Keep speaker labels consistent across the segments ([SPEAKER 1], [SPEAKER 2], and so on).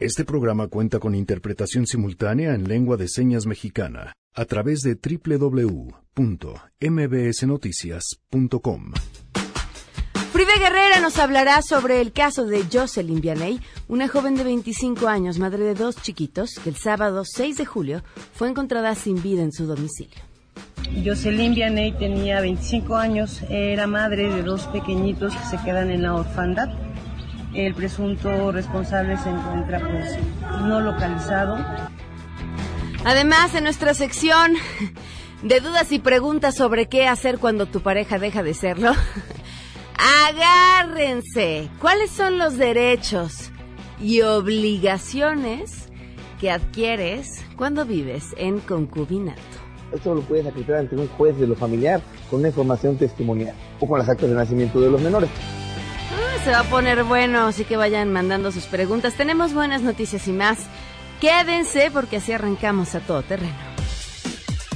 [SPEAKER 1] Este programa cuenta con interpretación simultánea en lengua de señas mexicana a través de www.mbsnoticias.com.
[SPEAKER 2] Frida Guerrera nos hablará sobre el caso de Jocelyn Vianey, una joven de 25 años, madre de dos chiquitos, que el sábado 6 de julio fue encontrada sin vida en su domicilio.
[SPEAKER 3] Jocelyn Vianey tenía 25 años, era madre de dos pequeñitos que se quedan en la orfandad el presunto responsable se encuentra pues no localizado.
[SPEAKER 2] Además, en nuestra sección de dudas y preguntas sobre qué hacer cuando tu pareja deja de serlo, agárrense. ¿Cuáles son los derechos y obligaciones que adquieres cuando vives en concubinato?
[SPEAKER 4] Esto lo puedes acreditar ante un juez de lo familiar con una información testimonial o con las actas de nacimiento de los menores
[SPEAKER 2] se va a poner bueno, así que vayan mandando sus preguntas. Tenemos buenas noticias y más. Quédense porque así arrancamos a todo terreno.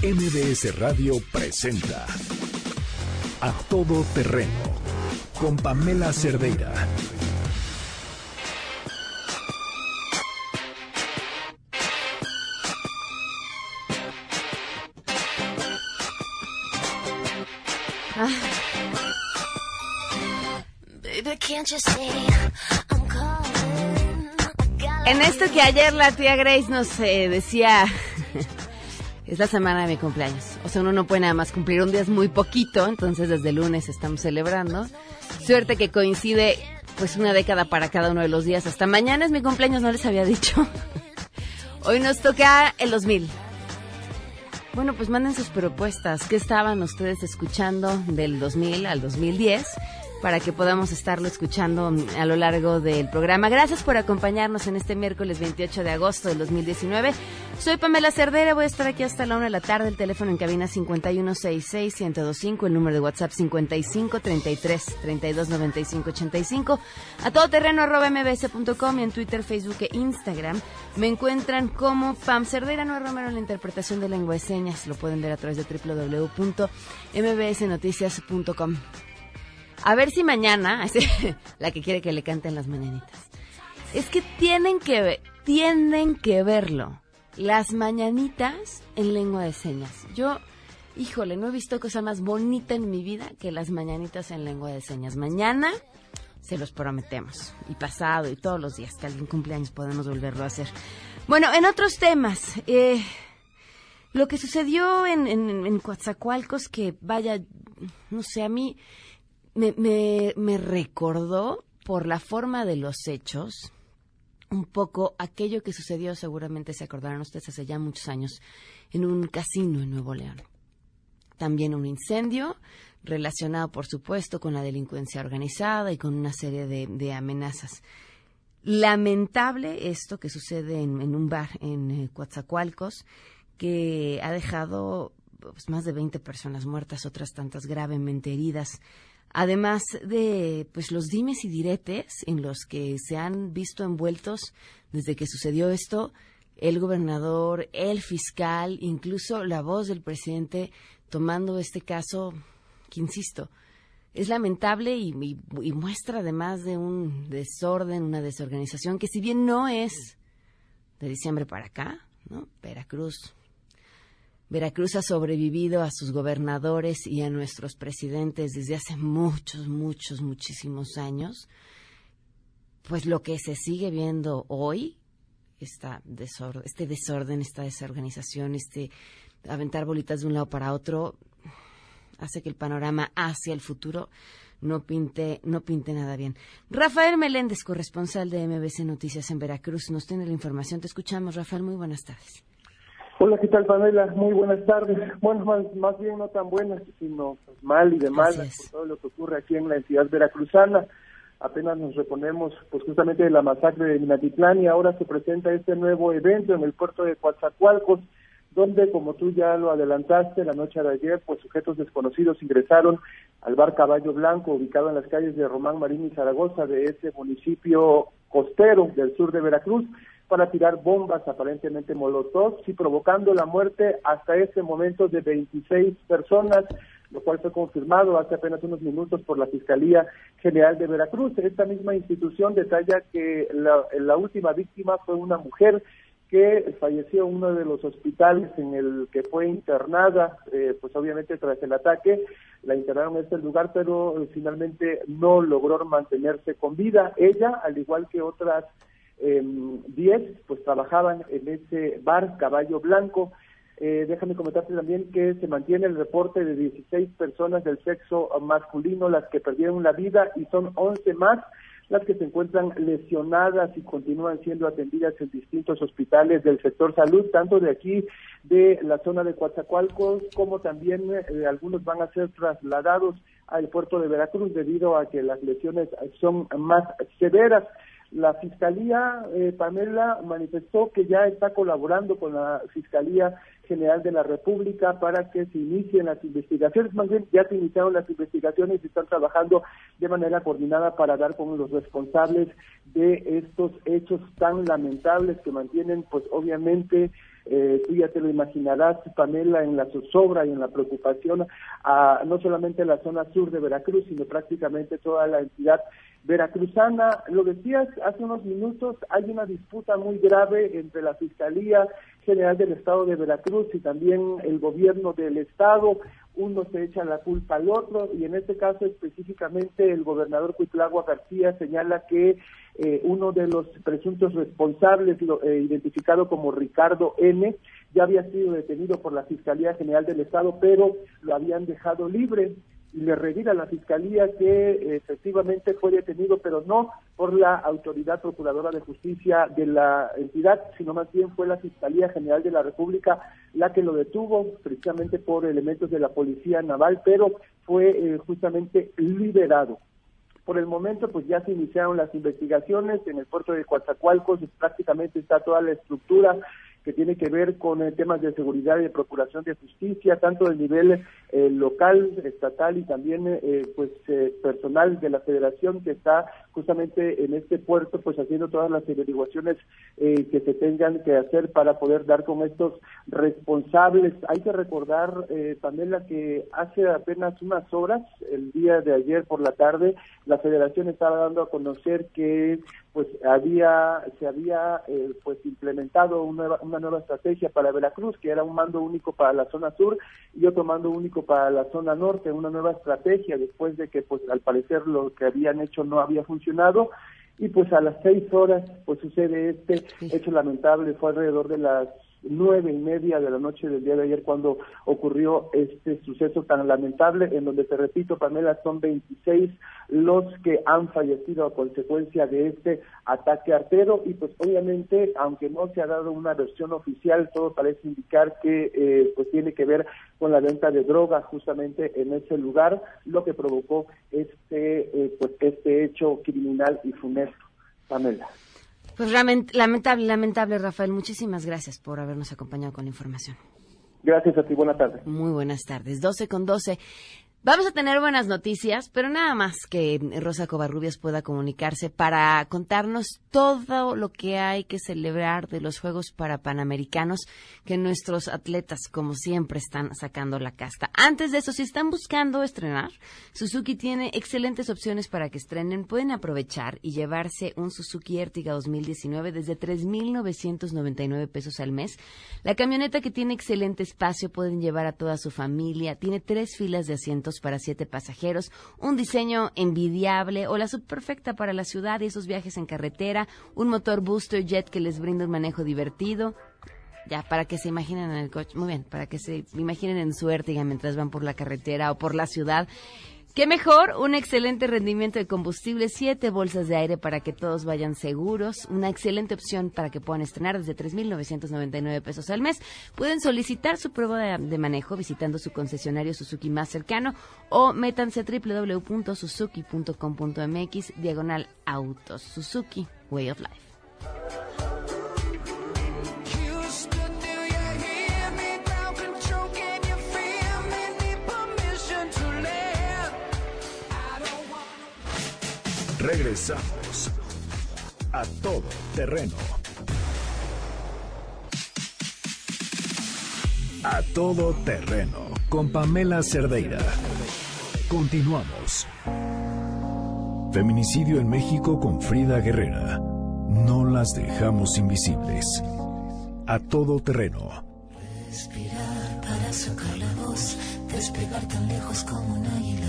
[SPEAKER 1] MBS Radio presenta A Todo Terreno con Pamela Cerdeira.
[SPEAKER 2] Ah. En esto que ayer la tía Grace nos eh, decía, es la semana de mi cumpleaños. O sea, uno no puede nada más cumplir un día, es muy poquito, entonces desde el lunes estamos celebrando. Suerte que coincide pues una década para cada uno de los días. Hasta mañana es mi cumpleaños, no les había dicho. Hoy nos toca el 2000. Bueno, pues manden sus propuestas. ¿Qué estaban ustedes escuchando del 2000 al 2010? Para que podamos estarlo escuchando a lo largo del programa. Gracias por acompañarnos en este miércoles 28 de agosto del 2019. Soy Pamela Cerdera, voy a estar aquí hasta la una de la tarde. El teléfono en cabina 5166-1025, el número de WhatsApp 5533-329585. A todoterreno arroba mbs.com y en Twitter, Facebook e Instagram me encuentran como Pam Cerdera, no Romero en la interpretación de lengua de señas. Lo pueden ver a través de www.mbsnoticias.com. A ver si mañana, la que quiere que le canten las mañanitas. Es que tienen que, tienen que verlo. Las mañanitas en lengua de señas. Yo, híjole, no he visto cosa más bonita en mi vida que las mañanitas en lengua de señas. Mañana se los prometemos. Y pasado y todos los días que alguien cumpleaños podemos volverlo a hacer. Bueno, en otros temas, eh, lo que sucedió en, en, en Coatzacoalcos, que vaya, no sé, a mí me, me, me recordó por la forma de los hechos un poco aquello que sucedió, seguramente se acordarán ustedes hace ya muchos años, en un casino en Nuevo León. También un incendio relacionado, por supuesto, con la delincuencia organizada y con una serie de, amenazas. Lamentable esto que sucede en, en un bar en eh, Coatzacoalcos, que ha dejado pues, más de 20 personas muertas, otras tantas gravemente heridas además de pues los dimes y diretes en los que se han visto envueltos desde que sucedió esto el gobernador, el fiscal, incluso la voz del presidente tomando este caso que insisto es lamentable y, y muestra además de un desorden, una desorganización que si bien no es de diciembre para acá, ¿no? Veracruz, Veracruz ha sobrevivido a sus gobernadores y a nuestros presidentes desde hace muchos, muchos, muchísimos años. Pues lo que se sigue viendo hoy, esta desorden, este desorden, esta desorganización, este aventar bolitas de un lado para otro, hace que el panorama hacia el futuro no pinte, no pinte nada bien. Rafael Meléndez, corresponsal de MBC Noticias en Veracruz, nos tiene la información. Te escuchamos, Rafael. Muy buenas tardes.
[SPEAKER 5] Hola, ¿qué tal, Pamela? Muy buenas tardes. Bueno, más, bien no tan buenas, sino mal y de mal por todo lo que ocurre aquí en la entidad veracruzana. Apenas nos reponemos pues justamente de la masacre de Minatitlán y ahora se presenta este nuevo evento en el puerto de Coatzacoalcos, donde, como tú ya lo adelantaste, la noche de ayer, pues sujetos desconocidos ingresaron al bar Caballo Blanco, ubicado en las calles de Román Marín y Zaragoza, de ese municipio costero del sur de Veracruz para tirar bombas aparentemente molotov y provocando la muerte hasta ese momento de 26 personas, lo cual fue confirmado hace apenas unos minutos por la Fiscalía General de Veracruz. Esta misma institución detalla que la, la última víctima fue una mujer que falleció en uno de los hospitales en el que fue internada, eh, pues obviamente tras el ataque, la internaron en este lugar, pero finalmente no logró mantenerse con vida. Ella, al igual que otras 10, eh, pues trabajaban en ese bar Caballo Blanco. Eh, déjame comentarte también que se mantiene el reporte de 16 personas del sexo masculino las que perdieron la vida y son 11 más las que se encuentran lesionadas y continúan siendo atendidas en distintos hospitales del sector salud, tanto de aquí de la zona de Coatzacoalcos, como también eh, algunos van a ser trasladados al puerto de Veracruz debido a que las lesiones son más severas. La Fiscalía, eh, Pamela, manifestó que ya está colaborando con la Fiscalía General de la República para que se inicien las investigaciones. Más bien, ya se iniciaron las investigaciones y están trabajando de manera coordinada para dar con los responsables de estos hechos tan lamentables que mantienen, pues obviamente, eh, tú ya te lo imaginarás, Pamela, en la zozobra y en la preocupación a no solamente la zona sur de Veracruz, sino prácticamente toda la entidad veracruzana. Lo decías hace unos minutos, hay una disputa muy grave entre la Fiscalía General del Estado de Veracruz y también el gobierno del Estado. Uno se echa la culpa al otro y en este caso específicamente el gobernador Cuitlagua García señala que eh, uno de los presuntos responsables, eh, identificado como Ricardo N., ya había sido detenido por la Fiscalía General del Estado, pero lo habían dejado libre y le revira a la Fiscalía que efectivamente fue detenido, pero no por la Autoridad Procuradora de Justicia de la entidad, sino más bien fue la Fiscalía General de la República la que lo detuvo, precisamente por elementos de la Policía Naval, pero fue eh, justamente liberado. Por el momento, pues ya se iniciaron las investigaciones en el puerto de Coatzacoalcos, prácticamente está toda la estructura que tiene que ver con eh, temas de seguridad y de procuración de justicia, tanto del nivel eh, local, estatal y también eh, pues personal de la federación que está justamente en este puerto pues haciendo todas las averiguaciones que se tengan que hacer para poder dar con estos responsables. Hay que recordar, Pamela, que hace apenas unas horas, el día de ayer por la tarde, la federación estaba dando a conocer que pues había se había pues implementado una nueva, una nueva estrategia para Veracruz, que era un mando único para la zona sur y otro mando único para la zona norte, una nueva estrategia después de que pues al parecer lo que habían hecho no había funcionado y pues a las seis horas pues sucede este hecho lamentable, fue alrededor de las nueve y media de la noche del día de ayer cuando ocurrió este suceso tan lamentable en donde te repito Pamela son 26 los que han fallecido a consecuencia de este ataque artero. Y pues obviamente aunque no se ha dado una versión oficial todo parece indicar que eh, pues tiene que ver con la venta de droga justamente en ese lugar lo que provocó este eh, pues este hecho criminal y funesto. Pamela
[SPEAKER 2] pues lamentable, lamentable, Rafael. Muchísimas gracias por habernos acompañado con la información.
[SPEAKER 5] Gracias a ti, buenas tardes.
[SPEAKER 2] Muy buenas tardes. 12 con 12. Vamos a tener buenas noticias, pero nada más que Rosa Covarrubias pueda comunicarse para contarnos todo lo que hay que celebrar de los Juegos para Panamericanos que nuestros atletas, como siempre, están sacando la casta. Antes de eso, si están buscando estrenar, Suzuki tiene excelentes opciones para que estrenen. Pueden aprovechar y llevarse un Suzuki Ertiga 2019 desde 3.999 pesos al mes. La camioneta que tiene excelente espacio pueden llevar a toda su familia. Tiene tres filas de asientos para siete pasajeros, un diseño envidiable o la subperfecta para la ciudad y esos viajes en carretera, un motor booster jet que les brinda un manejo divertido. Ya, para que se imaginen en el coche, muy bien, para que se imaginen en su Ertiga mientras van por la carretera o por la ciudad. ¿Qué mejor? Un excelente rendimiento de combustible, siete bolsas de aire para que todos vayan seguros, una excelente opción para que puedan estrenar desde 3.999 pesos al mes. Pueden solicitar su prueba de, manejo visitando su concesionario Suzuki más cercano o métanse a www.suzuki.com.mx diagonal autos. Suzuki, Way of Life.
[SPEAKER 1] Regresamos a todo terreno. A todo terreno con Pamela Cerdeira. Continuamos. Feminicidio en México con Frida Guerrera. No las dejamos invisibles. A todo terreno.
[SPEAKER 6] Respirar para sacar la voz, despegar tan lejos como un águila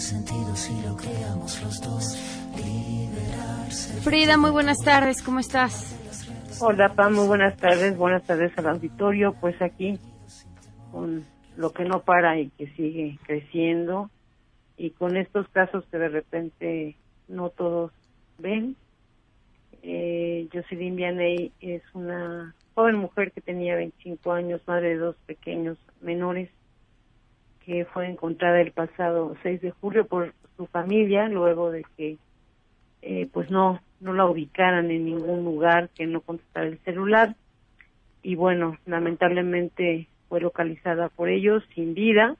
[SPEAKER 6] sentido si lo creamos los dos. Liberarse.
[SPEAKER 2] Frida, muy buenas tardes, ¿cómo estás?
[SPEAKER 3] Hola, Pam, muy buenas tardes. Buenas tardes al auditorio. Pues aquí, con lo que no para y que sigue creciendo, y con estos casos que de repente no todos ven. Eh, Jocelyn Vianey es una joven mujer que tenía 25 años, madre de dos pequeños menores, que fue encontrada el pasado 6 de julio por su familia, luego de que eh, pues no no la ubicaran en ningún lugar, que no contestara el celular. Y bueno, lamentablemente fue localizada por ellos sin vida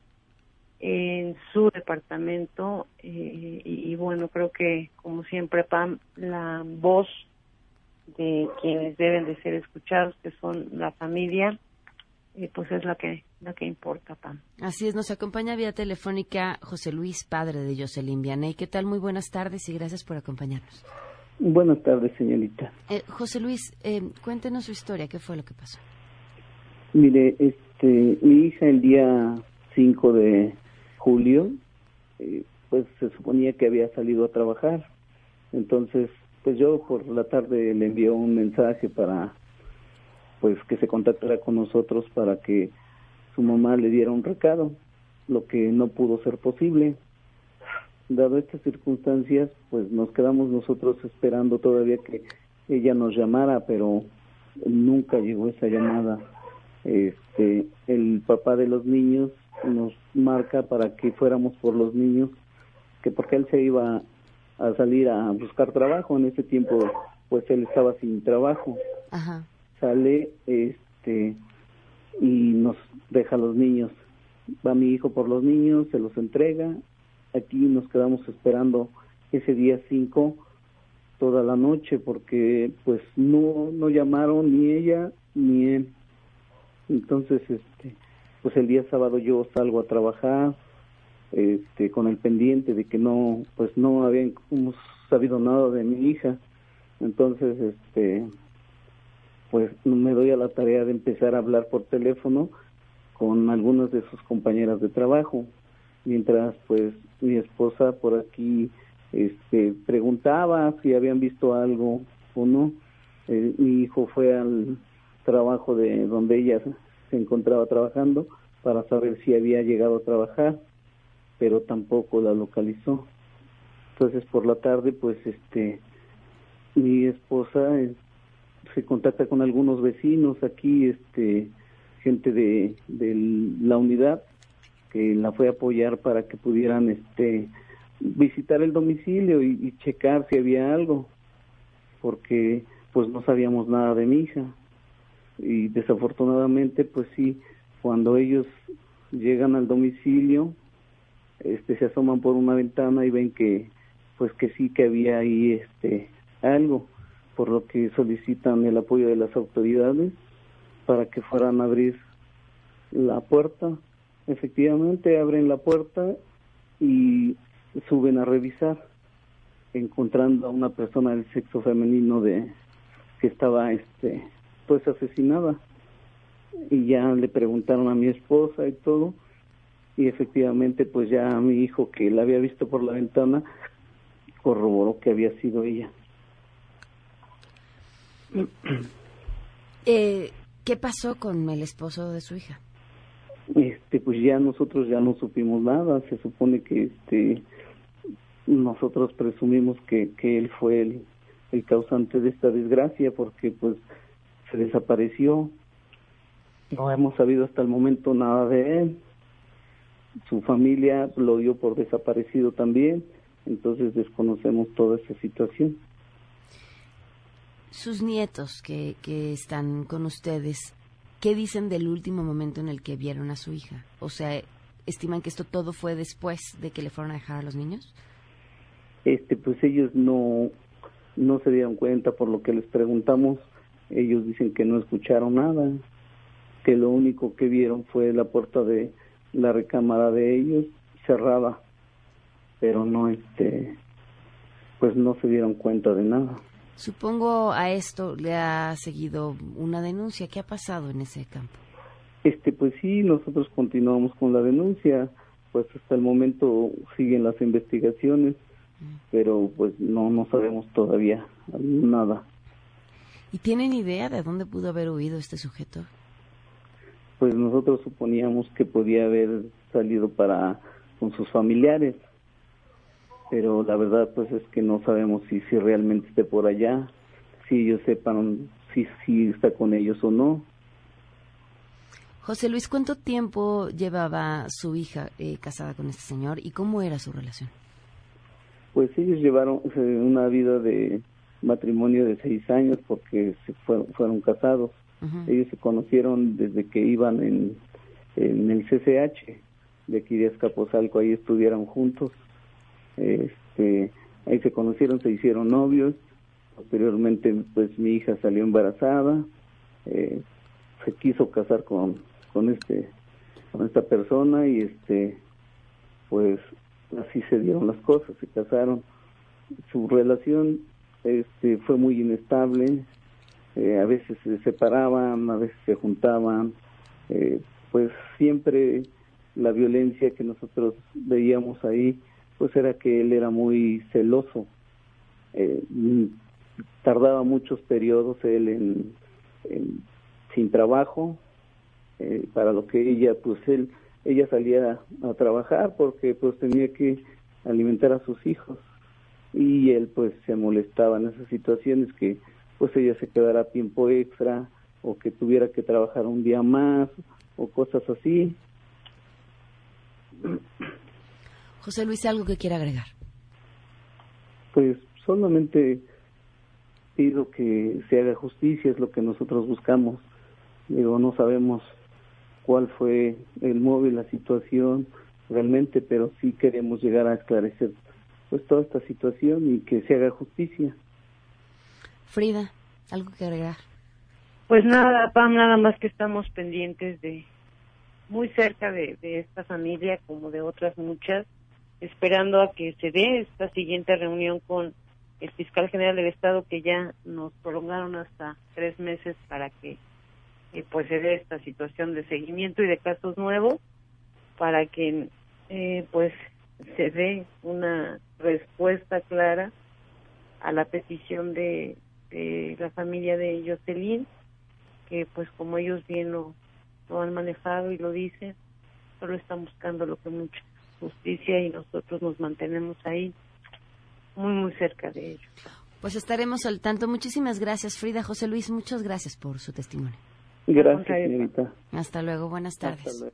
[SPEAKER 3] en su departamento eh, y, bueno, creo que como siempre, Pam, la voz de quienes deben de ser escuchados, que son la familia, eh, pues es la que la que importa, Pam.
[SPEAKER 2] Así es, nos acompaña vía telefónica José Luis, padre de Jocelyn Vianey. ¿Qué tal? Muy buenas tardes y gracias por acompañarnos.
[SPEAKER 7] Buenas tardes, señorita.
[SPEAKER 2] Eh, José Luis, eh, cuéntenos su historia, ¿qué fue lo que pasó?
[SPEAKER 7] Mire, este, mi hija el día 5 de julio, eh, pues se suponía que había salido a trabajar. Entonces, pues yo por la tarde le envié un mensaje para, pues que se contactara con nosotros para que su mamá le diera un recado, lo que no pudo ser posible dado estas circunstancias, pues nos quedamos nosotros esperando todavía que ella nos llamara, pero nunca llegó esa llamada. Este, el papá de los niños nos marca para que fuéramos por los niños, que porque él se iba a salir a buscar trabajo en ese tiempo, pues él estaba sin trabajo. Sale, este, y nos deja a los niños. Va mi hijo por los niños, se los entrega. Aquí nos quedamos esperando ese día 5 toda la noche porque pues no no llamaron ni ella ni él. Entonces este pues el día sábado yo salgo a trabajar este con el pendiente de que no pues no habíamos sabido nada de mi hija. Entonces este pues me doy a la tarea de empezar a hablar por teléfono con algunas de sus compañeras de trabajo. Mientras pues mi esposa por aquí este preguntaba si habían visto algo o no. Eh, mi hijo fue al trabajo de donde ella se encontraba trabajando para saber si había llegado a trabajar pero tampoco la localizó. Entonces por la tarde pues este mi esposa se contacta con algunos vecinos aquí este gente de, la unidad que la fue a apoyar para que pudieran este visitar el domicilio y, checar si había algo porque pues no sabíamos nada de mi hija. Y desafortunadamente pues sí cuando ellos llegan al domicilio este se asoman por una ventana y ven que pues que sí que había ahí este algo por lo que solicitan el apoyo de las autoridades para que fueran a abrir la puerta. Efectivamente abren la puerta y suben a revisar encontrando a una persona del sexo femenino de que estaba este pues asesinada. Y ya le preguntaron a mi esposa y todo y efectivamente pues ya mi hijo que la había visto por la ventana corroboró que había sido ella
[SPEAKER 2] eh, ¿qué pasó con el esposo de su hija?
[SPEAKER 7] este pues ya nosotros ya no supimos nada. Se supone que este nosotros presumimos que, que él fue el, el causante de esta desgracia porque pues se desapareció. No hemos sabido hasta el momento nada de él. Su familia lo dio por desaparecido también. Entonces desconocemos toda esa situación
[SPEAKER 2] sus nietos que, que están con ustedes ¿qué dicen del último momento en el que vieron a su hija? O sea, ¿estiman que esto todo fue después de que le fueron a dejar a los niños?
[SPEAKER 7] Este, pues ellos no, no se dieron cuenta por lo que les preguntamos, ellos dicen que no escucharon nada, que lo único que vieron fue la puerta de la recámara de ellos cerrada, pero no este pues no se dieron cuenta de nada.
[SPEAKER 2] Supongo a esto le ha seguido una denuncia. ¿Qué ha pasado en ese campo?
[SPEAKER 7] Este, pues sí, nosotros continuamos con la denuncia, pues hasta el momento siguen las investigaciones, mm. pero pues no, no sabemos todavía nada.
[SPEAKER 2] ¿Y tienen idea de dónde pudo haber huido este sujeto?
[SPEAKER 7] Pues nosotros suponíamos que podía haber salido para con sus familiares, pero la verdad pues es que no sabemos si, si realmente esté por allá, si ellos sepan si, si está con ellos o no.
[SPEAKER 2] José Luis, ¿cuánto tiempo llevaba su hija eh, casada con este señor y cómo era su relación?
[SPEAKER 7] Pues ellos llevaron una vida de matrimonio de seis años porque se fueron, fueron casados. Ellos se conocieron desde que iban en, en el CCH de aquí de Escaposalco, ahí estudiaron juntos este, ahí se conocieron, se hicieron novios. Posteriormente, pues mi hija salió embarazada. Eh, se quiso casar con, con este con esta persona y este pues así se dieron las cosas se casaron su relación este fue muy inestable eh, a veces se separaban a veces se juntaban eh, pues siempre la violencia que nosotros veíamos ahí pues era que él era muy celoso. Eh, tardaba muchos periodos él en, sin trabajo, eh, para lo que ella, pues él, ella salía a trabajar porque pues tenía que alimentar a sus hijos y él pues se molestaba en esas situaciones que pues ella se quedara tiempo extra o que tuviera que trabajar un día más o cosas así.
[SPEAKER 2] José Luis, ¿algo que quiera agregar?
[SPEAKER 7] Pues solamente pido que se haga justicia, es lo que nosotros buscamos. Digo, no sabemos cuál fue el móvil, la situación realmente, pero sí queremos llegar a esclarecer pues toda esta situación y que se haga justicia.
[SPEAKER 2] Frida, ¿algo que agregar?
[SPEAKER 3] Pues nada, Pam, nada más que estamos pendientes de muy cerca de esta familia como de otras muchas esperando a que se dé esta siguiente reunión con el fiscal general del estado que ya nos prolongaron hasta tres meses para que eh, pues se dé esta situación de seguimiento y de casos nuevos para que eh, pues se dé una respuesta clara a la petición de, de la familia de Jocelyn que pues como ellos bien lo, lo han manejado y lo dicen solo están buscando lo que muchos justicia y nosotros nos mantenemos ahí muy, muy cerca de ellos.
[SPEAKER 2] Pues estaremos al tanto. Muchísimas gracias, Frida. José Luis, muchas gracias por su testimonio.
[SPEAKER 7] Gracias, señorita.
[SPEAKER 2] Hasta luego, buenas tardes.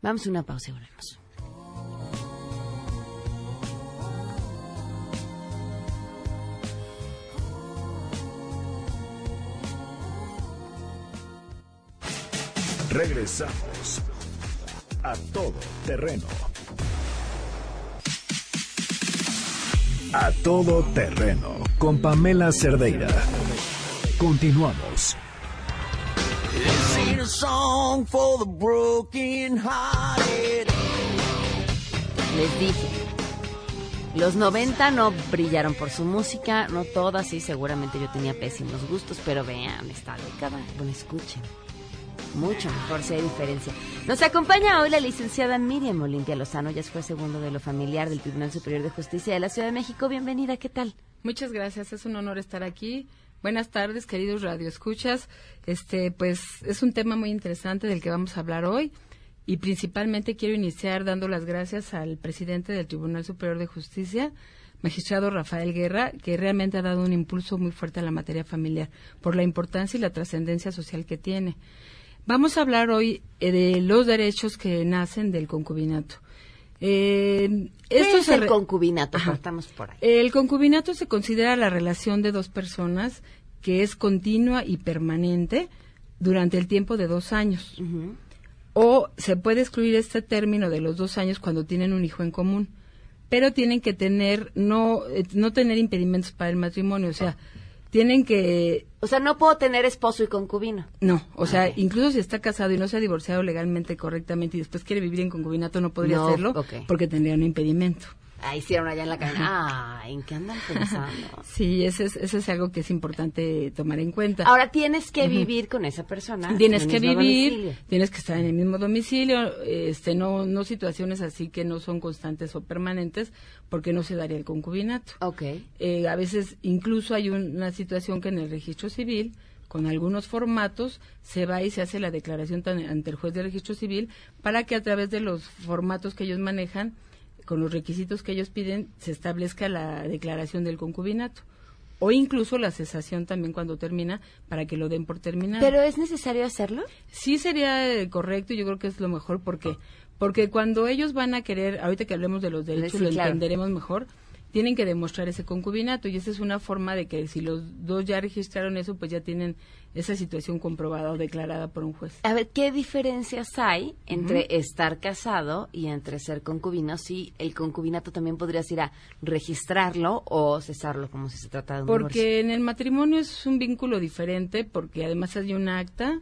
[SPEAKER 2] Vamos a una pausa y volvemos.
[SPEAKER 1] Regresamos a todo terreno. A todo terreno con Pamela Cerdeira. Continuamos.
[SPEAKER 2] Les dije, los 90 no brillaron por su música, no todas, sí, seguramente yo tenía pésimos gustos, pero vean esta década, bueno, escuchen mucho mejor si hay diferencia. Nos acompaña hoy la licenciada Miriam Olimpia Lozano, ya fue segundo de lo familiar del Tribunal Superior de Justicia de la Ciudad de México. Bienvenida, ¿qué tal?
[SPEAKER 8] Muchas gracias, es un honor estar aquí. Buenas tardes, queridos radioescuchas. Este, pues es un tema muy interesante del que vamos a hablar hoy y principalmente quiero iniciar dando las gracias al presidente del Tribunal Superior de Justicia, magistrado Rafael Guerra, que realmente ha dado un impulso muy fuerte a la materia familiar por la importancia y la trascendencia social que tiene. Vamos a hablar hoy eh, de los derechos que nacen del concubinato.
[SPEAKER 2] Eh, esto es el concubinato? Partamos por ahí.
[SPEAKER 8] El concubinato se considera la relación de dos personas que es continua y permanente durante el tiempo de dos años. O se puede excluir este término de los dos años cuando tienen un hijo en común, pero tienen que tener no eh, no tener impedimentos para el matrimonio, o sea, tienen que...
[SPEAKER 2] O sea, no puedo tener esposo y concubino.
[SPEAKER 8] No, o sea, incluso si está casado y no se ha divorciado legalmente correctamente y después quiere vivir en concubinato, no podría hacerlo porque tendría un impedimento.
[SPEAKER 2] Ah, hicieron allá en la cadena. Ah, ¿en qué andan pensando?
[SPEAKER 8] sí, eso es, eso es algo que es importante tomar en cuenta.
[SPEAKER 2] Ahora tienes que vivir con esa persona.
[SPEAKER 8] Tienes que vivir, tienes que estar en el mismo domicilio, este, no, no situaciones así que no son constantes o permanentes, porque no se daría el concubinato.
[SPEAKER 2] Ok.
[SPEAKER 8] Eh, a veces incluso hay una situación que en el registro civil con algunos formatos se va y se hace la declaración ante el juez de registro civil para que a través de los formatos que ellos manejan con los requisitos que ellos piden, se establezca la declaración del concubinato. O incluso la cesación también cuando termina, para que lo den por terminado.
[SPEAKER 2] ¿Pero es necesario hacerlo?
[SPEAKER 8] Sí sería eh, correcto, yo creo que es lo mejor, porque porque cuando ellos van a querer, ahorita que hablemos de los derechos, lo entenderemos mejor, tienen que demostrar ese concubinato y esa es una forma de que si los dos ya registraron eso, pues ya tienen esa situación comprobada o declarada por un juez.
[SPEAKER 2] A ver, ¿qué diferencias hay entre estar casado y entre ser concubino? Si el concubinato también podrías ir a registrarlo o cesarlo como si se tratara de un
[SPEAKER 8] Porque en el matrimonio es un vínculo diferente porque además hay un acta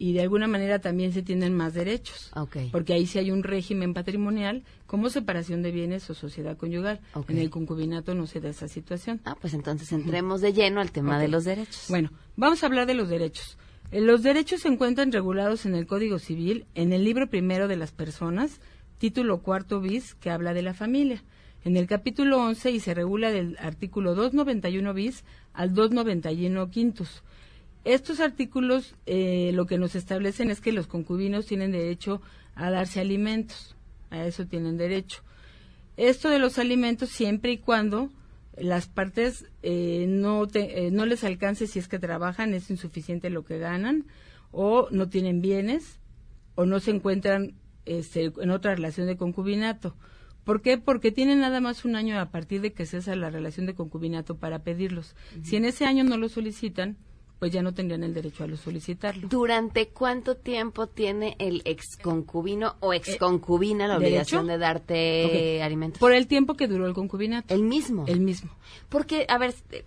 [SPEAKER 8] y de alguna manera también se tienen más derechos. Porque ahí sí hay un régimen patrimonial como separación de bienes o sociedad conyugal. En el concubinato no se da esa situación.
[SPEAKER 2] Ah, pues entonces entremos de lleno al tema de los derechos.
[SPEAKER 8] Bueno, vamos a hablar de los derechos. Eh, los derechos se encuentran regulados en el Código Civil, en el libro primero de las personas, título cuarto bis, que habla de la familia. En el capítulo 11 y se regula del artículo 291 bis al 291 quintos estos artículos eh, lo que nos establecen es que los concubinos tienen derecho a darse alimentos, a eso tienen derecho. Esto de los alimentos siempre y cuando las partes eh, no, eh, no les alcance si es que trabajan, es insuficiente lo que ganan, o no tienen bienes, o no se encuentran este, en otra relación de concubinato. ¿Por qué? Porque tienen nada más un año a partir de que cesa la relación de concubinato para pedirlos. Si en ese año no lo solicitan, pues ya no tendrían el derecho a solicitarlo.
[SPEAKER 2] ¿Durante cuánto tiempo tiene el ex concubino o ex concubina la obligación de darte alimentos?
[SPEAKER 8] Por el tiempo que duró el concubinato.
[SPEAKER 2] ¿El mismo?
[SPEAKER 8] El mismo.
[SPEAKER 2] Porque, a ver, eh,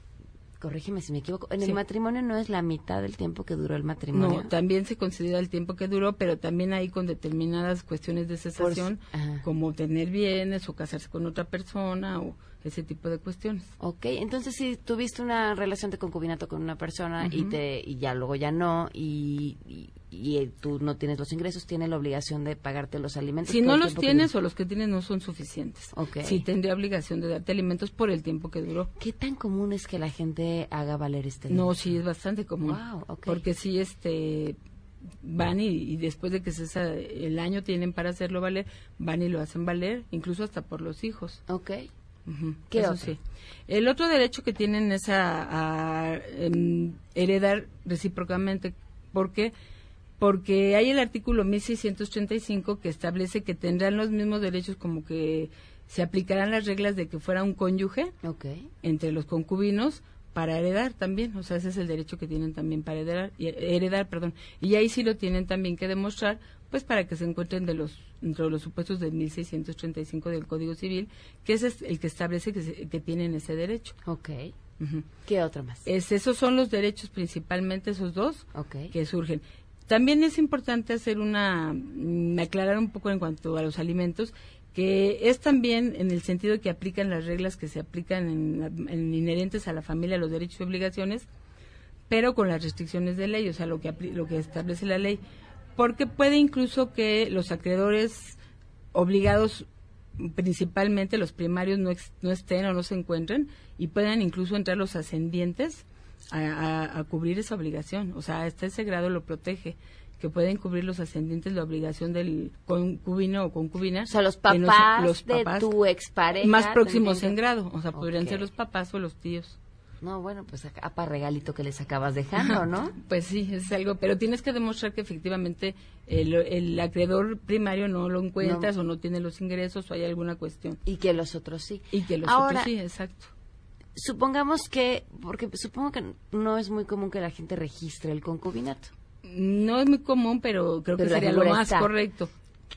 [SPEAKER 2] corrígeme si me equivoco, en el matrimonio no es la mitad del tiempo que duró el matrimonio.
[SPEAKER 8] No, también se considera el tiempo que duró, pero también hay con determinadas cuestiones de cesación, como tener bienes o casarse con otra persona o ese tipo de cuestiones.
[SPEAKER 2] Ok, entonces si tuviste una relación de concubinato con una persona y te y ya luego ya no y, y, eh, tú no tienes los ingresos, tiene la obligación de pagarte los alimentos.
[SPEAKER 8] Si no los tienes o los que tienes no son suficientes. Okay. Sí tendría obligación de darte alimentos por el tiempo que duró.
[SPEAKER 2] ¿Qué tan común es que la gente haga valer este
[SPEAKER 8] No, sí es bastante común. Wow, Porque sí este van y, después de que se el año tienen para hacerlo valer, van y lo hacen valer, incluso hasta por los hijos.
[SPEAKER 2] Ok.
[SPEAKER 8] ¿Qué El otro derecho que tienen es a, em, heredar recíprocamente. ¿Por qué? Porque hay el artículo 1635 que establece que tendrán los mismos derechos como que se aplicarán las reglas de que fuera un cónyuge entre los concubinos para heredar también, o sea, ese es el derecho que tienen también para heredar, heredar, perdón, y ahí sí lo tienen también que demostrar, pues para que se encuentren de los dentro de los supuestos de 1635 del Código Civil, que es el que establece que, tienen ese derecho.
[SPEAKER 2] Ok. ¿Qué otro más?
[SPEAKER 8] Es, esos son los derechos principalmente, esos dos, que surgen. También es importante hacer una, mm, aclarar un poco en cuanto a los alimentos, que es también en el sentido que aplican las reglas que se aplican en, inherentes a la familia, los derechos y obligaciones, pero con las restricciones de ley, o sea, lo que, lo que establece la ley. Porque puede incluso que los acreedores obligados, principalmente los primarios, no, no estén o no se encuentren y puedan incluso entrar los ascendientes a, a cubrir esa obligación. O sea, hasta ese grado lo protege que pueden cubrir los ascendientes la obligación del concubino o concubina.
[SPEAKER 2] O sea, los papás, los de tu expareja.
[SPEAKER 8] Más próximos en grado, o sea, podrían ser los papás o los tíos.
[SPEAKER 2] No, bueno, pues para regalito que les acabas dejando, ¿no?
[SPEAKER 8] pues sí, es algo, pero tienes que demostrar que efectivamente el, acreedor primario no lo encuentras o no tiene los ingresos o hay alguna cuestión.
[SPEAKER 2] Y que los otros sí.
[SPEAKER 8] Y que los otros sí, exacto.
[SPEAKER 2] Supongamos que, porque supongo que no es muy común que la gente registre el concubinato
[SPEAKER 8] no es muy común, pero creo que sería lo más correcto.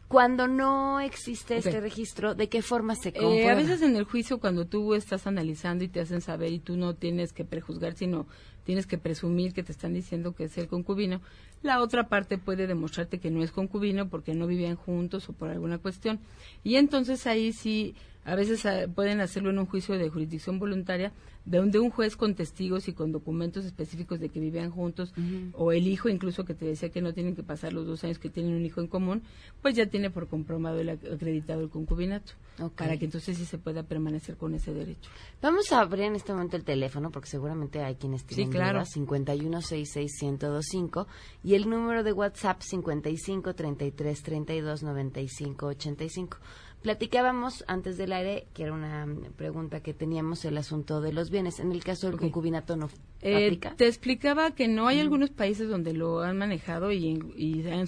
[SPEAKER 2] Cuando no existe este registro, ¿de qué forma se comprueba?
[SPEAKER 8] Eh, a veces en el juicio, cuando tú estás analizando y te hacen saber y tú no tienes que prejuzgar, sino tienes que presumir que te están diciendo que es el concubino, la otra parte puede demostrarte que no es concubino porque no vivían juntos o por alguna cuestión. Y entonces ahí sí, a veces ah, pueden hacerlo en un juicio de jurisdicción voluntaria, donde un juez con testigos y con documentos específicos de que vivían juntos, o el hijo incluso que te decía que no tienen que pasar los dos años que tienen un hijo en común, pues ya tiene por comprobado el acreditado el concubinato, para que entonces sí se pueda permanecer con ese derecho.
[SPEAKER 2] Vamos a abrir en este momento el teléfono, porque seguramente hay quienes tienen
[SPEAKER 8] sí, claro.
[SPEAKER 2] 5166125 y el número de WhatsApp 55 33 32 95 85. Platicábamos antes del aire, que era una pregunta que teníamos, el asunto de los bienes. En el caso del concubinato no
[SPEAKER 8] eh,
[SPEAKER 2] aplica.
[SPEAKER 8] Te explicaba que no hay algunos países donde lo han manejado y, y han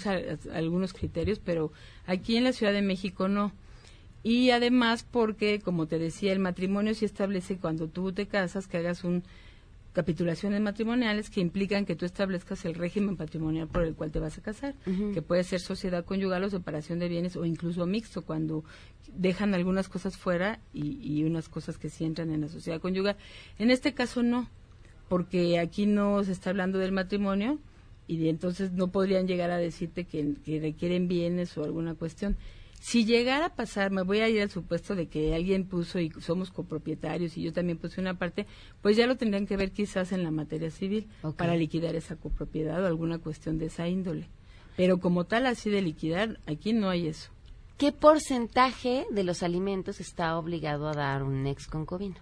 [SPEAKER 8] algunos criterios, pero aquí en la Ciudad de México no. Y además porque, como te decía, el matrimonio sí establece cuando tú te casas que hagas un capitulaciones matrimoniales que implican que tú establezcas el régimen patrimonial por el cual te vas a casar, que puede ser sociedad conyugal o separación de bienes o incluso mixto, cuando dejan algunas cosas fuera y, unas cosas que sí entran en la sociedad conyugal. En este caso no, porque aquí no se está hablando del matrimonio y entonces no podrían llegar a decirte que requieren bienes o alguna cuestión. Si llegara a pasar, me voy a ir al supuesto de que alguien puso y somos copropietarios y yo también puse una parte, pues ya lo tendrían que ver quizás en la materia civil para liquidar esa copropiedad o alguna cuestión de esa índole. Pero como tal, así de liquidar, aquí no hay eso.
[SPEAKER 2] ¿Qué porcentaje de los alimentos está obligado a dar un ex concubino?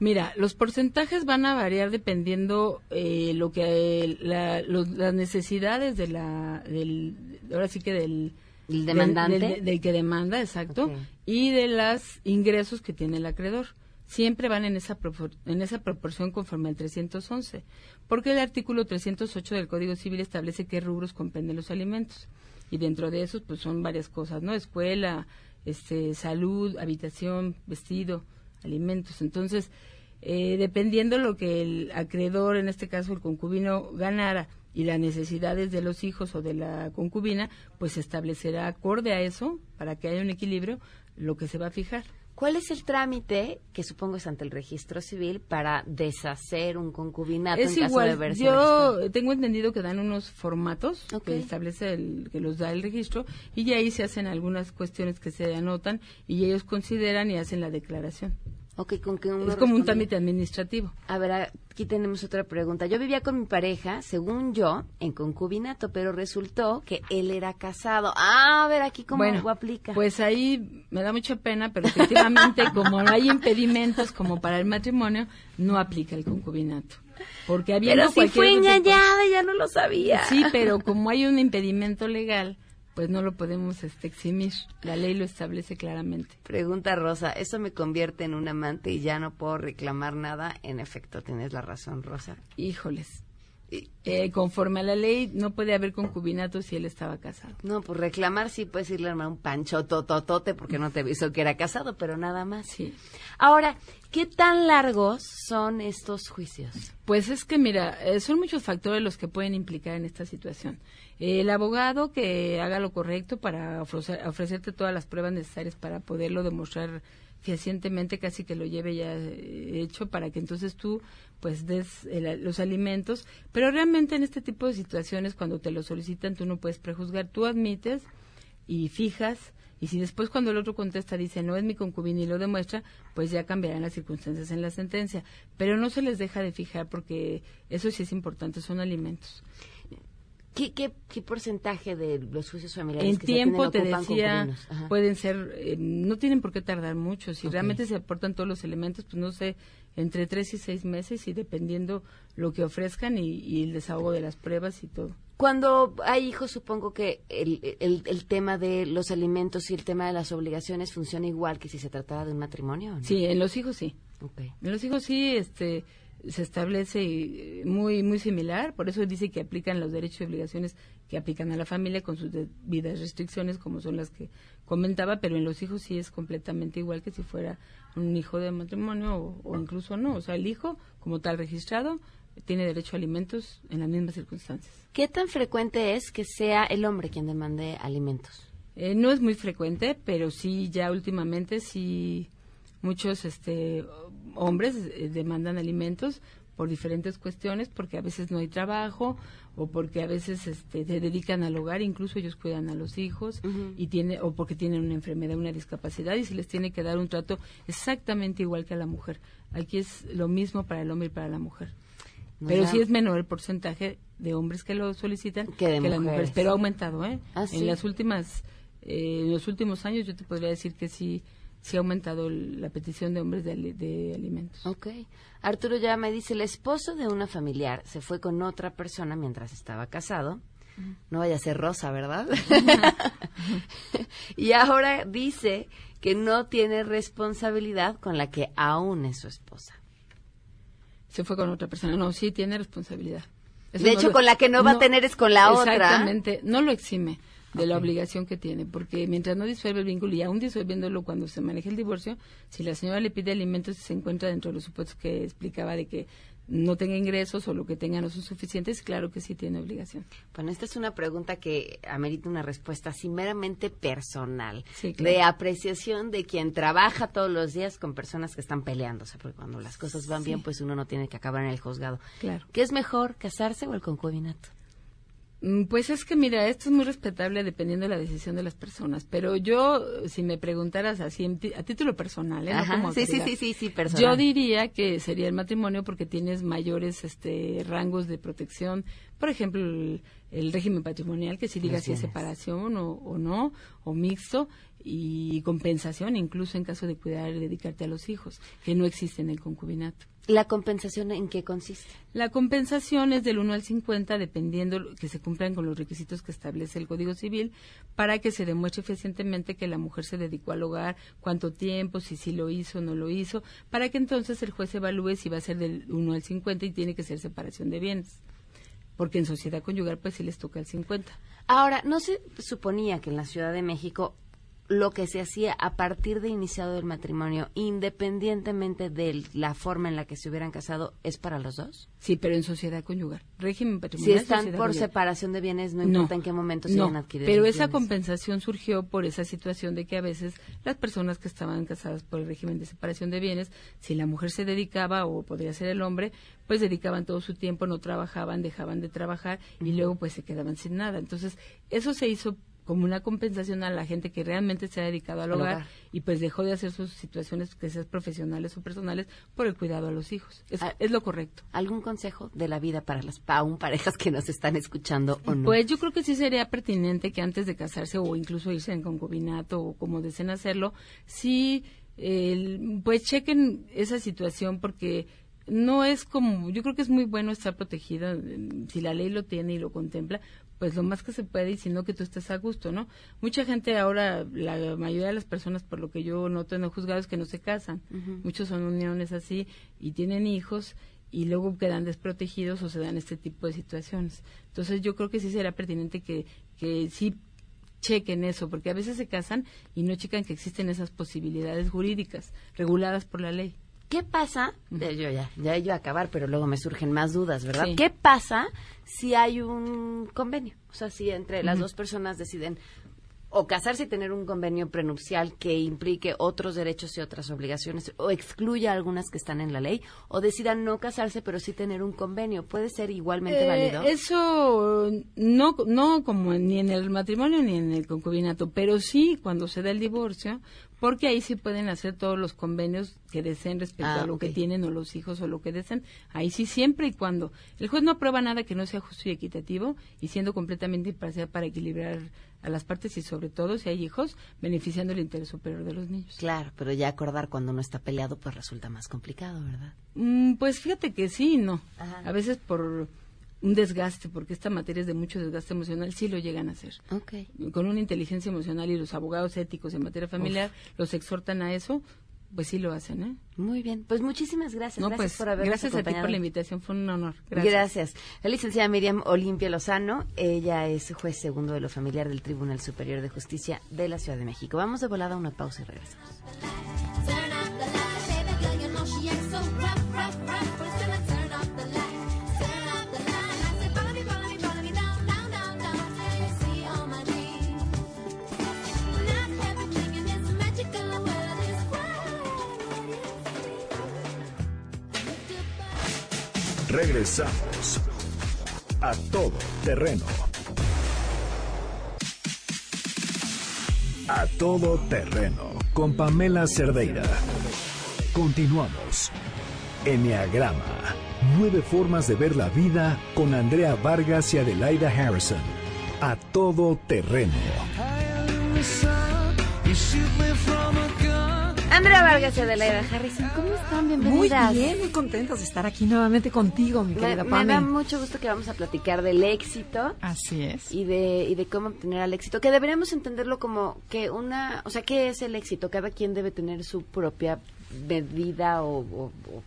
[SPEAKER 8] Mira, los porcentajes van a variar dependiendo eh, lo que las necesidades de la, del, ahora sí que del,
[SPEAKER 2] ¿El demandante?
[SPEAKER 8] Del, que demanda, exacto, y de los ingresos que tiene el acreedor. Siempre van en esa, en esa proporción conforme al 311, porque el artículo 308 del Código Civil establece qué rubros comprenden los alimentos. Y dentro de esos, pues son varias cosas, ¿no? Escuela, este, salud, habitación, vestido, alimentos. Entonces, eh, dependiendo lo que el acreedor, en este caso el concubino, ganara y las necesidades de los hijos o de la concubina, pues se establecerá acorde a eso, para que haya un equilibrio, lo que se va a fijar.
[SPEAKER 2] ¿Cuál es el trámite que supongo es ante el registro civil para deshacer un concubinato
[SPEAKER 8] es
[SPEAKER 2] en
[SPEAKER 8] igual,
[SPEAKER 2] caso de
[SPEAKER 8] Yo tengo entendido que dan unos formatos que establece el, que los da el registro y ahí se hacen algunas cuestiones que se anotan y ellos consideran y hacen la declaración.
[SPEAKER 2] Okay, con que
[SPEAKER 8] es como un trámite administrativo.
[SPEAKER 2] A ver, aquí tenemos otra pregunta. Yo vivía con mi pareja, según yo, en concubinato, pero resultó que él era casado. Ah, a ver, aquí cómo
[SPEAKER 8] bueno,
[SPEAKER 2] aplica.
[SPEAKER 8] Pues ahí me da mucha pena, pero efectivamente, como no hay impedimentos como para el matrimonio, no aplica el concubinato. Porque había
[SPEAKER 2] pero si fue engañada, ya no lo sabía.
[SPEAKER 8] Sí, pero como hay un impedimento legal, pues no lo podemos este, eximir. La ley lo establece claramente.
[SPEAKER 2] Pregunta Rosa, ¿eso me convierte en un amante y ya no puedo reclamar nada? En efecto, tienes la razón, Rosa.
[SPEAKER 8] Híjoles. Eh, conforme a la ley, no puede haber concubinato si él estaba casado.
[SPEAKER 2] No, pues reclamar sí puedes irle a un pancho tototote porque no te avisó que era casado, pero nada más.
[SPEAKER 8] Sí.
[SPEAKER 2] Ahora, ¿qué tan largos son estos juicios?
[SPEAKER 8] Pues es que, mira, eh, son muchos factores los que pueden implicar en esta situación. El abogado que haga lo correcto para ofrecerte todas las pruebas necesarias para poderlo demostrar fehacientemente casi que lo lleve ya eh, hecho para que entonces tú pues des los alimentos pero realmente en este tipo de situaciones cuando te lo solicitan tú no puedes prejuzgar tú admites y fijas y si después cuando el otro contesta dice no es mi concubina y lo demuestra, pues ya cambiarán las circunstancias en la sentencia. Pero no se les deja de fijar porque eso sí es importante, son alimentos.
[SPEAKER 2] ¿Qué, qué, porcentaje de los juicios familiares
[SPEAKER 8] en tiempo te decía pueden ser eh, no tienen por qué tardar mucho. Si realmente se aportan todos los elementos pues no sé entre tres y seis meses y dependiendo lo que ofrezcan y, el desahogo de las pruebas y todo.
[SPEAKER 2] Cuando hay hijos, supongo que el, el, el, tema de los alimentos y el tema de las obligaciones funciona igual que si se tratara de un matrimonio.
[SPEAKER 8] Sí, en los hijos sí. En los hijos sí, este, se establece eh, muy muy similar, por eso dice que aplican los derechos y obligaciones que aplican a la familia con sus debidas restricciones como son las que comentaba, pero en los hijos sí es completamente igual que si fuera un hijo de matrimonio o, incluso no, o sea, el hijo como tal registrado tiene derecho a alimentos en las mismas circunstancias.
[SPEAKER 2] ¿Qué tan frecuente es que sea el hombre quien demande alimentos?
[SPEAKER 8] Eh, no es muy frecuente, pero sí ya últimamente sí muchos este hombres eh, demandan alimentos por diferentes cuestiones, porque a veces no hay trabajo o porque a veces este, se dedican al hogar, incluso ellos cuidan a los hijos y tiene o porque tienen una enfermedad, una discapacidad y se les tiene que dar un trato exactamente igual que a la mujer. Aquí es lo mismo para el hombre y para la mujer. pero sí es menor el porcentaje de hombres que lo solicitan que, de las mujeres, pero ha aumentado, ¿eh?
[SPEAKER 2] ¿Ah,
[SPEAKER 8] en las últimas eh, en los últimos años yo te podría decir que sí sí ha aumentado la petición de hombres de, de, alimentos.
[SPEAKER 2] Ok. Arturo ya me dice, el esposo de una familiar se fue con otra persona mientras estaba casado. No vaya a ser Rosa, ¿verdad? y ahora dice que no tiene responsabilidad con la que aún es su esposa.
[SPEAKER 8] Se fue con otra persona. No, sí tiene responsabilidad.
[SPEAKER 2] de hecho, con la que no va a tener es con la otra.
[SPEAKER 8] Exactamente. No lo exime de la obligación que tiene, porque mientras no disuelve el vínculo y aún disolviéndolo cuando se maneja el divorcio, si la señora le pide alimentos y se encuentra dentro de los supuestos que explicaba de que no tenga ingresos o lo que tenga no son suficientes, claro que sí tiene obligación.
[SPEAKER 2] Bueno, esta es una pregunta que amerita una respuesta así meramente personal, de apreciación de quien trabaja todos los días con personas que están peleándose, porque cuando las cosas van bien, pues uno no tiene que acabar en el juzgado.
[SPEAKER 8] Claro.
[SPEAKER 2] ¿Qué es mejor, casarse o el concubinato?
[SPEAKER 8] Mm, pues es que mira, esto es muy respetable dependiendo de la decisión de las personas, pero yo, si me preguntaras así a título personal, ¿eh? no como
[SPEAKER 2] sí, sí, sí, sí, personal.
[SPEAKER 8] yo diría que sería el matrimonio porque tienes mayores este, rangos de protección, por ejemplo, el, régimen patrimonial, que si diga si es separación o, o no, o mixto, y compensación incluso en caso de cuidar y dedicarte a los hijos, que no existe en el concubinato.
[SPEAKER 2] ¿La compensación en qué consiste?
[SPEAKER 8] La compensación es del 1 al 50, dependiendo que se cumplan con los requisitos que establece el Código Civil, para que se demuestre eficientemente que la mujer se dedicó al hogar, cuánto tiempo, si sí lo hizo o no lo hizo, para que entonces el juez evalúe si va a ser del 1 al 50 y tiene que ser separación de bienes. Porque en sociedad conyugal, pues sí les toca el 50.
[SPEAKER 2] Ahora, ¿no se suponía que en la Ciudad de México lo que se hacía a partir de iniciado el matrimonio, independientemente de la forma en la que se hubieran casado, es para los dos?
[SPEAKER 8] Sí, pero en sociedad conyugal. Régimen patrimonial.
[SPEAKER 2] Si están por separación de bienes, no, importa en qué momento se
[SPEAKER 8] no,
[SPEAKER 2] hayan adquirido.
[SPEAKER 8] Pero esa compensación surgió por esa situación de que a veces las personas que estaban casadas por el régimen de separación de bienes, si la mujer se dedicaba, o podría ser el hombre, pues dedicaban todo su tiempo, no trabajaban, dejaban de trabajar y luego pues se quedaban sin nada. Entonces, eso se hizo como una compensación a la gente que realmente se ha dedicado al, hogar, y pues dejó de hacer sus situaciones que sean profesionales o personales por el cuidado a los hijos. Es, ah, es, lo correcto.
[SPEAKER 2] ¿Algún consejo de la vida para las aún parejas que nos están escuchando o no?
[SPEAKER 8] Pues yo creo que sí sería pertinente que antes de casarse o incluso irse en concubinato o como deseen hacerlo, sí pues chequen esa situación porque no es como, yo creo que es muy bueno estar protegida, si la ley lo tiene y lo contempla, pues lo más que se puede y si no que tú estés a gusto, ¿no? Mucha gente ahora, la mayoría de las personas, por lo que yo noto en los juzgados, que no se casan. Muchos son uniones así y tienen hijos y luego quedan desprotegidos o se dan este tipo de situaciones. Entonces yo creo que sí será pertinente que, que sí chequen eso, porque a veces se casan y no checan que existen esas posibilidades jurídicas reguladas por la ley.
[SPEAKER 2] ¿Qué pasa? Yo ya, ya yo a acabar, pero luego me surgen más dudas, ¿verdad? ¿Qué pasa si hay un convenio? O sea, si entre las dos personas deciden o casarse y tener un convenio prenupcial que implique otros derechos y otras obligaciones o excluya algunas que están en la ley o decidan no casarse pero sí tener un convenio puede ser igualmente eh, válido
[SPEAKER 8] eso no no como ni en el matrimonio ni en el concubinato pero sí cuando se da el divorcio porque ahí sí pueden hacer todos los convenios que deseen respecto ah, a lo que tienen o los hijos o lo que deseen. Ahí sí, siempre y cuando el juez no aprueba nada que no sea justo y equitativo y siendo completamente imparcial para equilibrar a las partes y sobre todo si hay hijos beneficiando el interés superior de los niños.
[SPEAKER 2] Claro, pero ya acordar cuando uno está peleado pues resulta más complicado, ¿verdad?
[SPEAKER 8] Mm, pues fíjate que sí, no. A veces por un desgaste, porque esta materia es de mucho desgaste emocional, sí lo llegan a hacer. Con una inteligencia emocional y los abogados éticos en materia familiar los exhortan a eso, pues sí lo hacen, ¿eh?
[SPEAKER 2] Muy bien, pues muchísimas gracias. gracias
[SPEAKER 8] pues,
[SPEAKER 2] por
[SPEAKER 8] Gracias a ti por la invitación, fue un honor.
[SPEAKER 2] Gracias. gracias. La licenciada Miriam Olimpia Lozano, ella es juez segundo de lo familiar del Tribunal Superior de Justicia de la Ciudad de México. Vamos de volada a una pausa y regresamos.
[SPEAKER 1] Regresamos a todo terreno. A todo terreno con Pamela Cerdeira. Continuamos. Enneagrama. Nueve formas de ver la vida con Andrea Vargas y Adelaida Harrison. A todo terreno.
[SPEAKER 2] Andrea Vargas y Adelaida Harrison, ¿cómo están?
[SPEAKER 9] Muy
[SPEAKER 2] Bienvenidas.
[SPEAKER 9] bien, muy contentos de estar aquí nuevamente contigo, mi
[SPEAKER 2] Me,
[SPEAKER 9] querida
[SPEAKER 2] me
[SPEAKER 9] Pame.
[SPEAKER 2] da mucho gusto que vamos a platicar del éxito
[SPEAKER 9] Así es.
[SPEAKER 2] y de, y de cómo obtener el éxito, que deberíamos entenderlo como que una, o sea, ¿qué es el éxito? Cada quien debe tener su propia medida o, o- o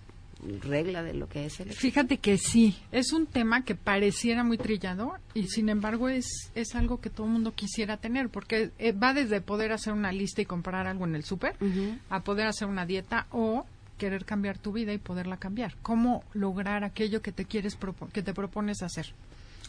[SPEAKER 2] regla de lo que es el.
[SPEAKER 10] Fíjate que sí, es un tema que pareciera muy trillado y sin embargo es, es algo que todo el mundo quisiera tener porque eh, va desde poder hacer una lista y comprar algo en el súper
[SPEAKER 2] Ujú.
[SPEAKER 10] a poder hacer una dieta o querer cambiar tu vida y poderla cambiar. ¿Cómo lograr aquello que te quieres que te propones hacer?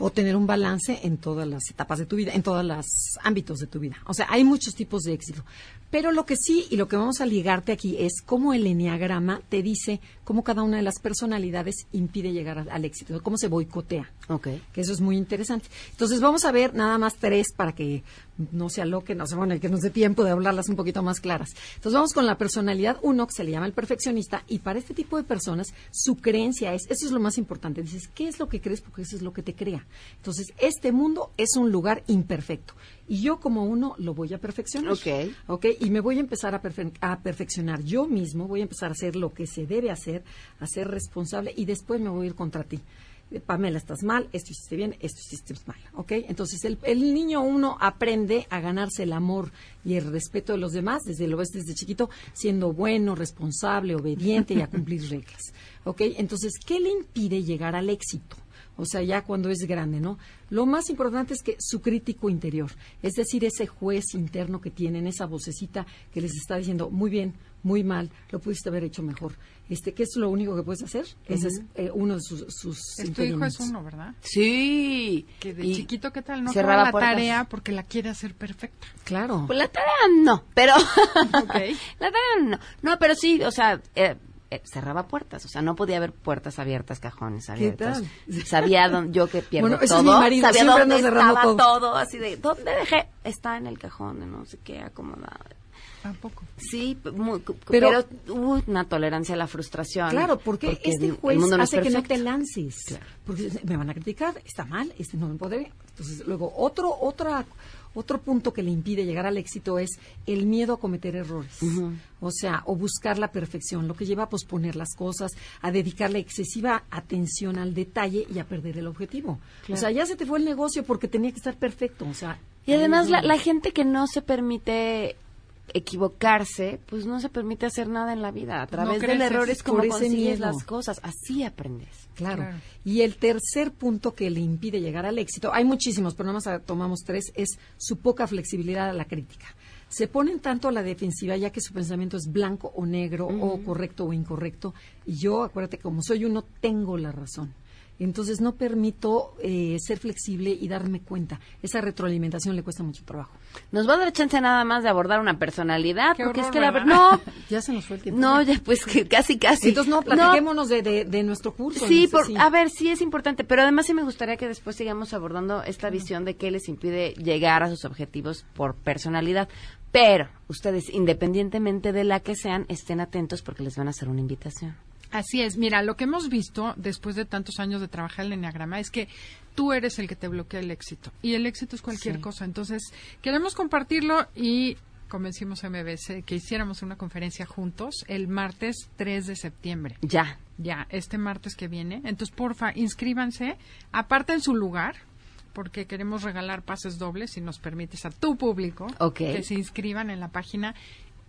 [SPEAKER 9] O tener un balance en todas las etapas de tu vida, en todos los ámbitos de tu vida. O sea, hay muchos tipos de éxito. Pero lo que sí, y lo que vamos a ligarte aquí, es cómo el enneagrama te dice cómo cada una de las personalidades impide llegar al, al éxito, cómo se boicotea.
[SPEAKER 2] Ok.
[SPEAKER 9] que eso es muy interesante. Entonces vamos a ver nada más tres para que no se aloquen, no se bueno, que nos dé tiempo de hablarlas un poquito más claras. Entonces vamos con la personalidad uno, que se le llama el perfeccionista, y para este tipo de personas su creencia es, eso es lo más importante, dices, ¿qué es lo que crees? Porque eso es lo que te crea. Entonces, este mundo es un lugar imperfecto. Y yo como uno lo voy a perfeccionar.
[SPEAKER 2] Ok.
[SPEAKER 9] ¿ok? Y me voy a empezar a, perfe- a perfeccionar yo mismo, voy a empezar a hacer lo que se debe hacer, a ser responsable y después me voy a ir contra ti. Eh, Pamela, estás mal, esto hiciste bien, esto hiciste mal, ¿ok? Entonces el, el niño uno aprende a ganarse el amor y el respeto de los demás desde lo ves desde chiquito, siendo bueno, responsable, obediente y a cumplir reglas, ¿ok? Entonces, ¿qué le impide llegar al éxito? O sea, ya cuando es grande, ¿no? Lo más importante es que su crítico interior, es decir, ese juez interno que tienen, esa vocecita que les está diciendo, muy bien, muy mal, lo pudiste haber hecho mejor. Este, ¿Qué es lo único que puedes hacer? Ese es eh, uno de sus, sus
[SPEAKER 10] Tu hijo es uno, ¿verdad?
[SPEAKER 2] Sí.
[SPEAKER 10] Que de
[SPEAKER 2] Y
[SPEAKER 10] chiquito, ¿qué tal? No
[SPEAKER 2] cerraba
[SPEAKER 10] la
[SPEAKER 2] puertas.
[SPEAKER 10] tarea porque la quiere hacer perfecta.
[SPEAKER 9] Claro.
[SPEAKER 2] Pues la tarea no, pero...
[SPEAKER 10] Ok.
[SPEAKER 2] la tarea no. No, pero sí, o sea, eh, cerraba puertas, o sea, no podía haber puertas abiertas, cajones abiertos.
[SPEAKER 9] tal?
[SPEAKER 2] Sabía dónde, yo que pierdo
[SPEAKER 9] Bueno,
[SPEAKER 2] todo,
[SPEAKER 9] es mi marido,
[SPEAKER 2] sabía dónde estaba
[SPEAKER 9] todo.
[SPEAKER 2] todo. así de, ¿dónde dejé? Está en el cajón, de no sé qué, acomodado.
[SPEAKER 10] Tampoco.
[SPEAKER 2] Sí, muy-
[SPEAKER 9] Pero-
[SPEAKER 2] pero, una tolerancia a la frustración.
[SPEAKER 9] Claro, porque, este juez
[SPEAKER 2] es
[SPEAKER 9] hace que no te lances. Porque me van a criticar, está mal, este no me podré. Entonces, luego, otro, otra, otro punto que le impide llegar al éxito es el miedo a cometer errores. O sea, o buscar la perfección, lo que lleva a posponer las cosas, a dedicarle excesiva atención al detalle y a perder el objetivo. O sea, ya se te fue el negocio porque tenía que estar perfecto. O sea,
[SPEAKER 2] Y además la, la gente que no se permite equivocarse, pues no se permite hacer nada en la vida. A través del
[SPEAKER 10] creces
[SPEAKER 2] error es como
[SPEAKER 9] por ese
[SPEAKER 2] consigues
[SPEAKER 9] miedo.
[SPEAKER 2] las cosas. Así aprendes.
[SPEAKER 9] Claro.
[SPEAKER 10] Claro.
[SPEAKER 9] Y el tercer punto que le impide llegar al éxito, hay muchísimos, pero nada más ah, tomamos tres, es su poca flexibilidad a la crítica. Se ponen tanto a la defensiva ya que su pensamiento es blanco o negro o correcto o incorrecto. Y yo, acuérdate, como soy uno, tengo la razón. Entonces no permito eh, ser flexible y darme cuenta. Esa retroalimentación le cuesta mucho trabajo.
[SPEAKER 2] Nos va a dar chance nada más de abordar una personalidad,
[SPEAKER 10] Qué
[SPEAKER 2] porque es que la
[SPEAKER 10] ¿verdad?
[SPEAKER 2] No,
[SPEAKER 9] Ya se nos fue el tiempo.
[SPEAKER 2] no, ya pues que casi, casi.
[SPEAKER 9] Entonces no, platiquémonos de, de, de nuestro curso.
[SPEAKER 2] Sí,
[SPEAKER 9] no sé
[SPEAKER 2] por, a ver, sí es importante, pero además sí me gustaría que después sigamos abordando esta visión de qué les impide llegar a sus objetivos por personalidad. Pero ustedes, independientemente de la que sean, estén atentos porque les van a hacer una invitación.
[SPEAKER 10] Así es. Mira, lo que hemos visto después de tantos años de trabajar el enneagrama es que tú eres el que te bloquea el éxito. Y el éxito es cualquier
[SPEAKER 9] Sí.
[SPEAKER 10] cosa. Entonces, queremos compartirlo y convencimos a MBS que hiciéramos una conferencia juntos el martes 3 de septiembre.
[SPEAKER 2] Ya.
[SPEAKER 10] Ya, este martes que viene. Entonces, porfa, inscríbanse, aparten su lugar, porque queremos regalar pases dobles, si nos permites, a tu público.
[SPEAKER 2] Ok.
[SPEAKER 10] Que se inscriban en la página.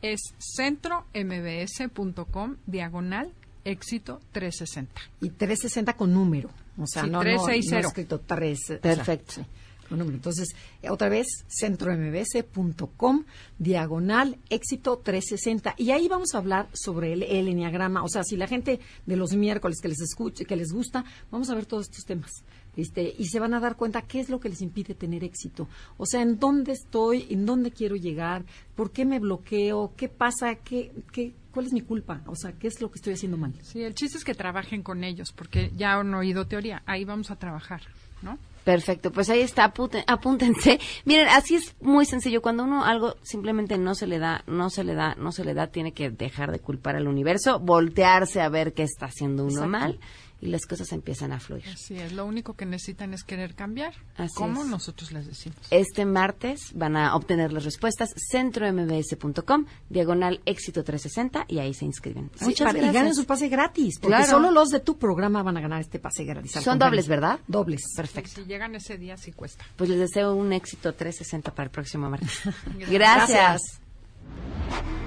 [SPEAKER 10] Es centrombs.com, diagonal, éxito 360.
[SPEAKER 9] Y 360 con número. O sea,
[SPEAKER 10] Sí,
[SPEAKER 9] no, no,
[SPEAKER 10] 360.
[SPEAKER 9] no escrito 3.
[SPEAKER 2] Perfecto.
[SPEAKER 9] con número. Entonces, otra vez, centrombs.com, diagonal, éxito 360. Y ahí vamos a hablar sobre el, el enneagrama. O sea, si la gente de los miércoles que les escuche, que les gusta, vamos a ver todos estos temas. Este, y se van a dar cuenta qué es lo que les impide tener éxito. O sea, en dónde estoy, en dónde quiero llegar, por qué me bloqueo, qué pasa, qué, qué, cuál es mi culpa, o sea, qué es lo que estoy haciendo mal.
[SPEAKER 10] Sí, el chiste es que trabajen con ellos, porque ya han oído teoría, ahí vamos a trabajar, ¿no?
[SPEAKER 2] Perfecto, pues ahí está, apúntense. Miren, así es muy sencillo. Cuando uno algo simplemente no se le da, no se le da, no se le da, tiene que dejar de culpar al universo, voltearse a ver qué está haciendo uno mal y las cosas empiezan a fluir.
[SPEAKER 10] Así es, lo único que necesitan es querer cambiar. Así como nosotros les decimos.
[SPEAKER 2] Este martes van a obtener las respuestas centrombs.com, diagonal éxito 360 y ahí se inscriben.
[SPEAKER 9] Muchas gracias. Y ganen su pase gratis, porque solo los de tu programa van a ganar este pase gratis.
[SPEAKER 2] Son dobles, ¿verdad?
[SPEAKER 9] Dobles.
[SPEAKER 2] Perfecto.
[SPEAKER 10] si llegan ese día sí cuesta.
[SPEAKER 2] Pues les deseo un éxito 360 para el próximo martes. gracias.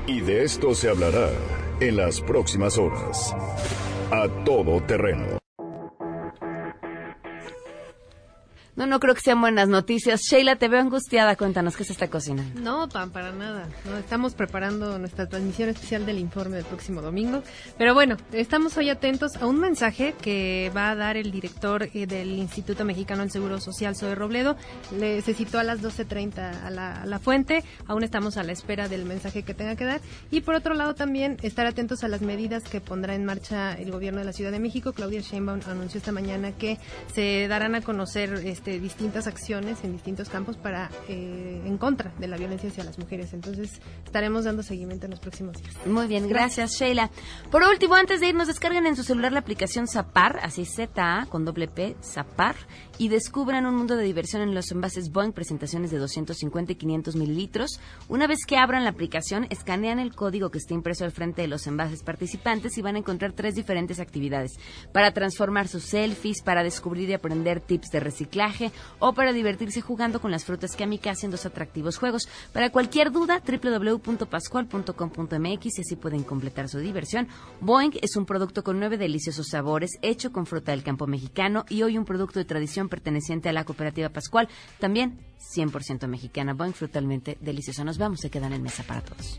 [SPEAKER 1] Y de esto se hablará en las próximas horas. A todo terreno.
[SPEAKER 2] No, no creo que sean buenas noticias. Sheila, te veo angustiada. Cuéntanos qué se está cocinando.
[SPEAKER 11] No, pan, para nada. No, estamos preparando nuestra transmisión especial del informe del próximo domingo. Pero bueno, estamos hoy atentos a un mensaje que va a dar el director eh, del Instituto Mexicano del Seguro Social, Zoe Robledo. Le, se citó a las 12.30 a la, a la fuente. Aún estamos a la espera del mensaje que tenga que dar. Y por otro lado también estar atentos a las medidas que pondrá en marcha el gobierno de la Ciudad de México. Claudia Sheinbaum anunció esta mañana que se darán a conocer este este, distintas acciones en distintos campos para eh, en contra de la violencia hacia las mujeres. Entonces estaremos dando seguimiento en los próximos días.
[SPEAKER 2] Muy bien, gracias Sheila. Por último, antes de irnos, descarguen en su celular la aplicación Zapar, así Z con doble P, Zapar, y descubran un mundo de diversión en los envases Boeing, presentaciones de 250 y 500 mililitros. Una vez que abran la aplicación, escanean el código que está impreso al frente de los envases participantes y van a encontrar tres diferentes actividades para transformar sus selfies, para descubrir y aprender tips de reciclaje o para divertirse jugando con las frutas que Amika hacen dos atractivos juegos. Para cualquier duda, www.pascual.com.mx y así pueden completar su diversión. Boeing es un producto con nueve deliciosos sabores, hecho con fruta del campo mexicano y hoy un producto de tradición perteneciente a la cooperativa Pascual, también 100% mexicana. Boeing frutalmente delicioso. Nos vamos, se quedan en mesa para todos.